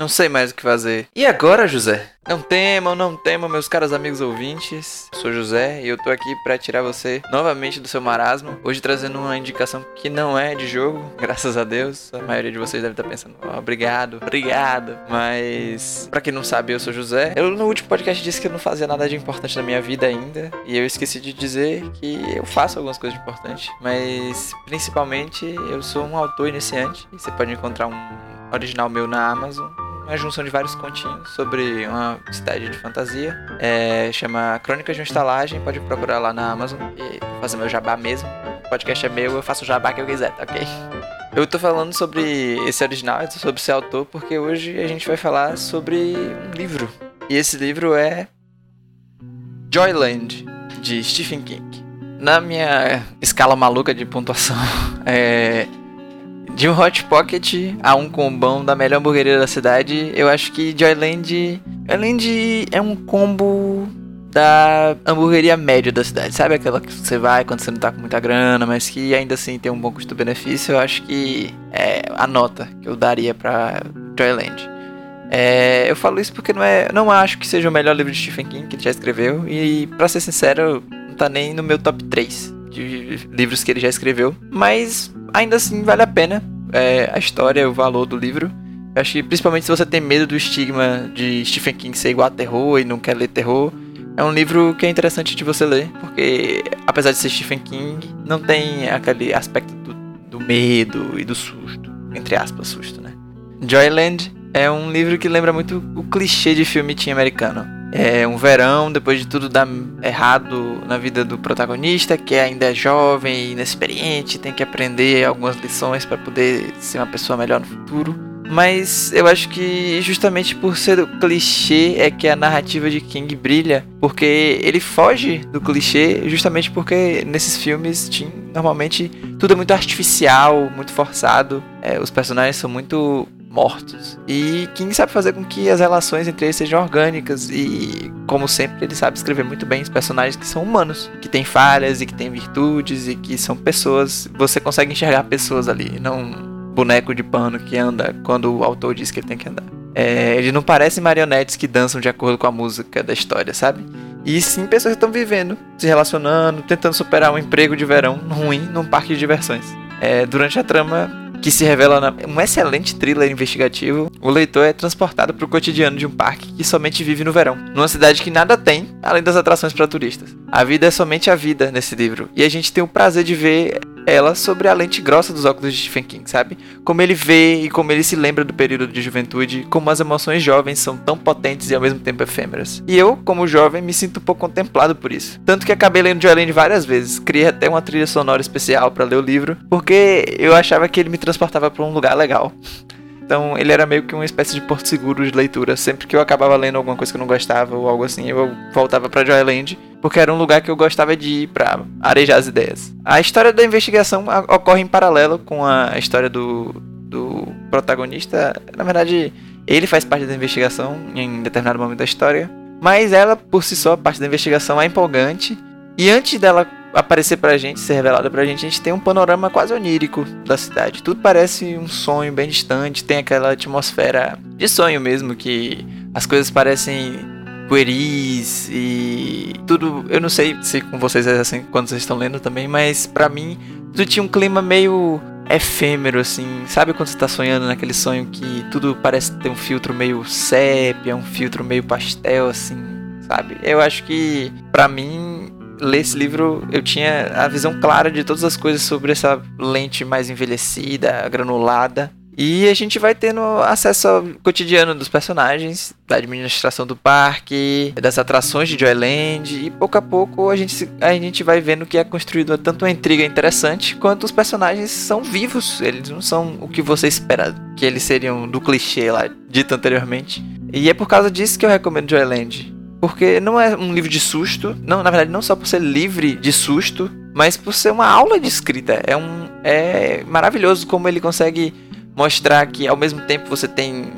Não sei mais o que fazer. E agora, José? Não temam, não temam, meus caros amigos ouvintes. Sou José e eu tô aqui para tirar você novamente do seu marasmo. Hoje trazendo uma indicação que não é de jogo, graças a Deus. A maioria de vocês deve estar pensando, oh, obrigado, obrigado. Mas, para quem não sabe, eu sou José. Eu no último podcast disse que eu não fazia nada de importante na minha vida ainda. E eu esqueci de dizer que eu faço algumas coisas importantes. Mas, principalmente, eu sou um autor iniciante. E você pode encontrar um original meu na Amazon uma junção de vários continhos sobre uma cidade de fantasia. É, chama Crônicas de uma Estalagem, pode procurar lá na Amazon e fazer meu jabá mesmo. O podcast é meu, eu faço o jabá que eu quiser, tá ok? Eu tô falando sobre esse original, sobre esse autor, porque hoje a gente vai falar sobre um livro. E esse livro é Joyland, de Stephen King. Na minha escala maluca de pontuação, é, de um Hot Pocket a um combão da melhor hamburgueria da cidade, eu acho que Joyland. Joyland é um combo da hamburgueria média da cidade. Sabe aquela que você vai quando você não tá com muita grana, mas que ainda assim tem um bom custo-benefício? Eu acho que é a nota que eu daria pra Joyland. É, eu falo isso porque não, é, não acho que seja o melhor livro de Stephen King que ele já escreveu. E, para ser sincero, não tá nem no meu top 3 de livros que ele já escreveu. Mas ainda assim vale a pena é, a história, o valor do livro. Eu acho que principalmente se você tem medo do estigma de Stephen King ser igual a terror e não quer ler terror, é um livro que é interessante de você ler, porque apesar de ser Stephen King, não tem aquele aspecto do, do medo e do susto, entre aspas, susto, né? Joyland é um livro que lembra muito o clichê de filme teen americano é um verão, depois de tudo dar errado na vida do protagonista, que ainda é jovem inexperiente, tem que aprender algumas lições para poder ser uma pessoa melhor no futuro. Mas eu acho que justamente por ser o clichê é que a narrativa de King brilha, porque ele foge do clichê justamente porque nesses filmes normalmente tudo é muito artificial, muito forçado, é, os personagens são muito mortos. E King sabe fazer com que as relações entre eles sejam orgânicas e, como sempre, ele sabe escrever muito bem os personagens que são humanos, que têm falhas e que têm virtudes e que são pessoas. Você consegue enxergar pessoas ali, não boneco de pano que anda quando o autor diz que ele tem que andar. É, ele não parece marionetes que dançam de acordo com a música da história, sabe? E sim pessoas que estão vivendo, se relacionando, tentando superar um emprego de verão ruim num parque de diversões. É, durante a trama, que se revela um excelente thriller investigativo, o leitor é transportado para o cotidiano de um parque que somente vive no verão, numa cidade que nada tem além das atrações para turistas. A vida é somente a vida nesse livro, e a gente tem o prazer de ver ela sobre a lente grossa dos óculos de Stephen King, sabe? Como ele vê e como ele se lembra do período de juventude, como as emoções jovens são tão potentes e ao mesmo tempo efêmeras. E eu, como jovem, me sinto um pouco contemplado por isso. Tanto que acabei lendo Joelene várias vezes, criei até uma trilha sonora especial para ler o livro, porque eu achava que ele me transportava para um lugar legal. Então ele era meio que uma espécie de porto seguro de leitura. Sempre que eu acabava lendo alguma coisa que eu não gostava ou algo assim, eu voltava para Joyland, porque era um lugar que eu gostava de ir para arejar as ideias. A história da investigação ocorre em paralelo com a história do, do protagonista. Na verdade, ele faz parte da investigação em determinado momento da história, mas ela por si só, parte da investigação é empolgante. E antes dela aparecer pra gente, ser revelada pra gente, a gente tem um panorama quase onírico da cidade. Tudo parece um sonho bem distante, tem aquela atmosfera de sonho mesmo, que as coisas parecem pueris e tudo. Eu não sei se com vocês é assim quando vocês estão lendo também, mas para mim tudo tinha um clima meio efêmero, assim. Sabe quando você tá sonhando naquele sonho que tudo parece ter um filtro meio sépia, um filtro meio pastel, assim, sabe? Eu acho que, para mim, ler esse livro, eu tinha a visão clara de todas as coisas sobre essa lente mais envelhecida, granulada. E a gente vai tendo acesso ao cotidiano dos personagens, da administração do parque, das atrações de Joyland, e pouco a pouco a gente, a gente vai vendo que é construído tanto uma intriga interessante, quanto os personagens são vivos, eles não são o que você espera que eles seriam do clichê lá dito anteriormente. E é por causa disso que eu recomendo Joyland. Porque não é um livro de susto, não, na verdade não só por ser livre de susto, mas por ser uma aula de escrita. É um é maravilhoso como ele consegue mostrar que ao mesmo tempo você tem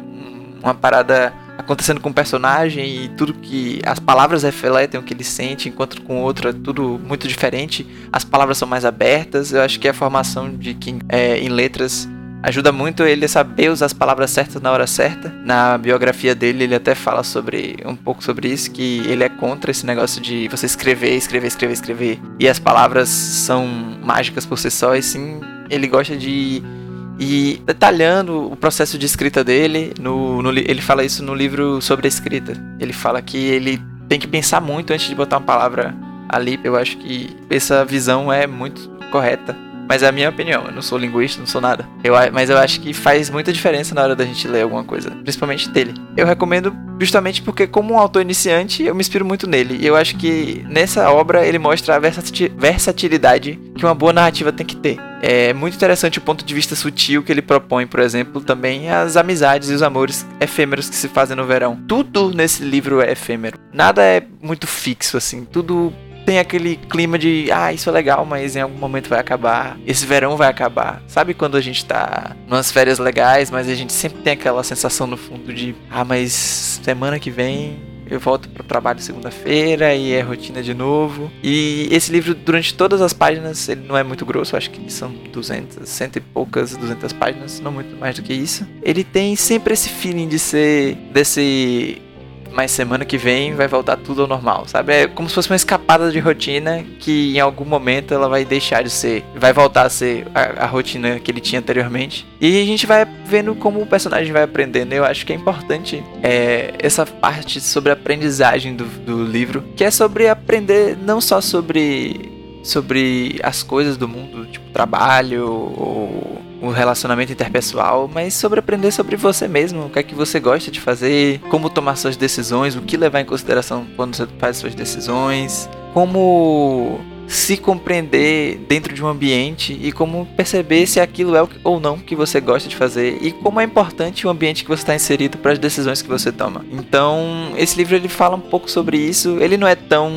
uma parada acontecendo com o personagem e tudo que as palavras refletem o que ele sente, enquanto com o outro é tudo muito diferente. As palavras são mais abertas. Eu acho que a formação de King é, em letras ajuda muito ele a saber usar as palavras certas na hora certa. Na biografia dele, ele até fala sobre um pouco sobre isso, que ele é contra esse negócio de você escrever, escrever, escrever, escrever. E as palavras são mágicas por si só, e sim, ele gosta de e detalhando o processo de escrita dele, no, no, ele fala isso no livro sobre a escrita. Ele fala que ele tem que pensar muito antes de botar uma palavra ali. Eu acho que essa visão é muito correta mas é a minha opinião, eu não sou linguista, não sou nada. Eu, mas eu acho que faz muita diferença na hora da gente ler alguma coisa, principalmente dele. Eu recomendo justamente porque, como um autor iniciante, eu me inspiro muito nele. E eu acho que nessa obra ele mostra a versatilidade que uma boa narrativa tem que ter. É muito interessante o ponto de vista sutil que ele propõe, por exemplo, também as amizades e os amores efêmeros que se fazem no verão. Tudo nesse livro é efêmero. Nada é muito fixo, assim. Tudo tem aquele clima de, ah, isso é legal, mas em algum momento vai acabar. Esse verão vai acabar. Sabe quando a gente tá nas férias legais, mas a gente sempre tem aquela sensação no fundo de, ah, mas semana que vem eu volto pro trabalho segunda-feira e é rotina de novo. E esse livro, durante todas as páginas, ele não é muito grosso, acho que são 200, cento e poucas, 200 páginas, não muito mais do que isso. Ele tem sempre esse feeling de ser desse mas semana que vem vai voltar tudo ao normal, sabe? É como se fosse uma escapada de rotina que em algum momento ela vai deixar de ser, vai voltar a ser a, a rotina que ele tinha anteriormente. E a gente vai vendo como o personagem vai aprendendo. Eu acho que é importante é, essa parte sobre a aprendizagem do, do livro, que é sobre aprender não só sobre sobre as coisas do mundo, tipo trabalho ou o relacionamento interpessoal, mas sobre aprender sobre você mesmo, o que é que você gosta de fazer, como tomar suas decisões, o que levar em consideração quando você faz suas decisões, como se compreender dentro de um ambiente e como perceber se aquilo é ou não que você gosta de fazer e como é importante o ambiente que você está inserido para as decisões que você toma. Então, esse livro ele fala um pouco sobre isso. Ele não é tão,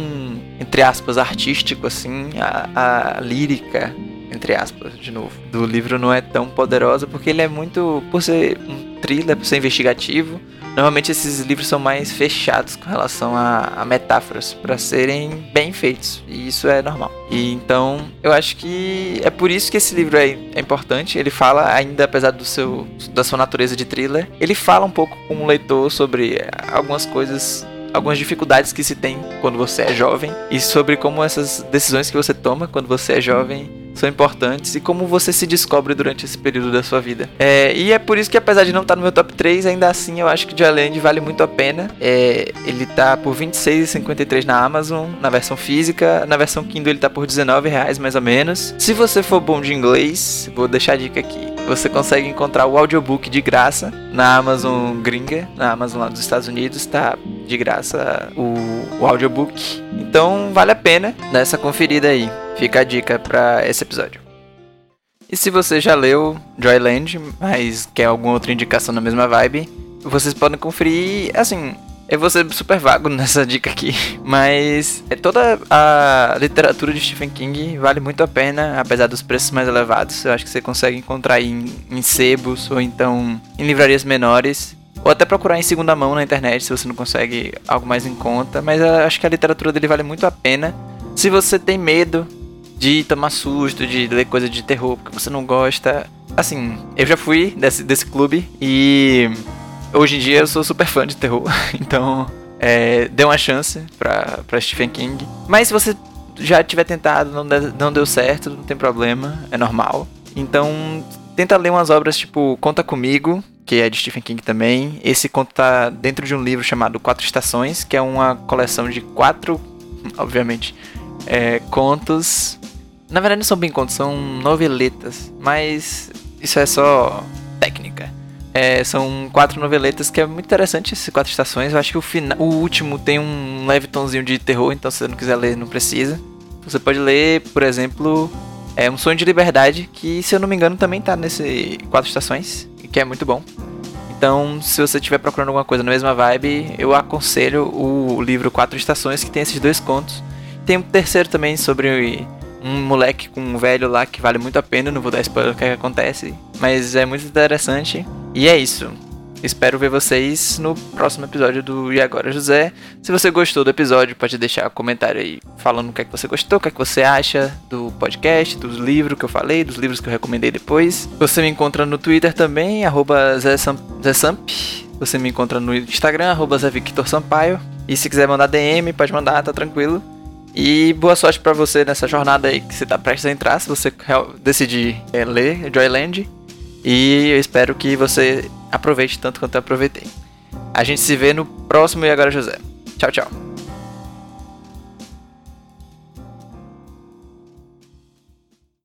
entre aspas, artístico assim, a, a lírica entre aspas, de novo, do livro não é tão poderosa porque ele é muito, por ser um thriller, por ser investigativo, normalmente esses livros são mais fechados com relação a, a metáforas para serem bem feitos e isso é normal. E então eu acho que é por isso que esse livro é, é importante. Ele fala ainda apesar do seu da sua natureza de thriller, ele fala um pouco com o leitor sobre algumas coisas algumas dificuldades que se tem quando você é jovem e sobre como essas decisões que você toma quando você é jovem são importantes e como você se descobre durante esse período da sua vida. É, e é por isso que, apesar de não estar no meu top 3, ainda assim eu acho que Joyland vale muito a pena. É, ele tá por R$26,53 na Amazon, na versão física. Na versão Kindle ele tá por R$19,00 mais ou menos. Se você for bom de inglês, vou deixar a dica aqui. Você consegue encontrar o audiobook de graça na Amazon gringa, na Amazon lá dos Estados Unidos, tá de graça o, o audiobook. Então vale a pena dar essa conferida aí. Fica a dica para esse episódio. E se você já leu Joyland, mas quer alguma outra indicação na mesma vibe, vocês podem conferir, assim, eu vou ser super vago nessa dica aqui, mas é toda a literatura de Stephen King vale muito a pena, apesar dos preços mais elevados. Eu acho que você consegue encontrar em, em sebos ou então em livrarias menores. Ou até procurar em segunda mão na internet se você não consegue algo mais em conta. Mas eu acho que a literatura dele vale muito a pena. Se você tem medo de tomar susto, de ler coisa de terror, porque você não gosta. Assim, eu já fui desse, desse clube e hoje em dia eu sou super fã de terror, então é, dê uma chance pra, pra Stephen King. Mas se você já tiver tentado, não, de, não deu certo, não tem problema, é normal. Então, tenta ler umas obras tipo Conta Comigo, que é de Stephen King também. Esse conto tá dentro de um livro chamado Quatro Estações, que é uma coleção de quatro, obviamente, é, contos. Na verdade não são bem contos, são noveletas, mas isso é só técnica. É, são quatro noveletas que é muito interessante essas quatro estações. Eu acho que o, final, o último tem um leve tomzinho de terror, então se você não quiser ler, não precisa. Você pode ler, por exemplo, é Um Sonho de Liberdade, que se eu não me engano também tá nesse quatro estações, que é muito bom. Então, se você estiver procurando alguma coisa na mesma vibe, eu aconselho o livro Quatro Estações, que tem esses dois contos. Tem um terceiro também sobre um moleque com um velho lá que vale muito a pena, não vou dar spoiler do que, é que acontece, mas é muito interessante. E é isso. espero ver vocês no próximo episódio do E Agora José. Se você gostou do episódio, pode deixar um comentário aí falando o que é que você gostou, o que é que você acha do podcast, dos livros que eu falei, dos livros que eu recomendei depois. Você me encontra no Twitter também, arroba ZSamp. Você me encontra no Instagram, arroba Zé Victor Sampaio. E se quiser mandar DM, pode mandar, tá tranquilo. E boa sorte para você nessa jornada aí que você tá prestes a entrar, se você decidir é, ler Joyland. E eu espero que você aproveite tanto quanto eu aproveitei. A gente se vê no próximo E Agora José. Tchau, tchau.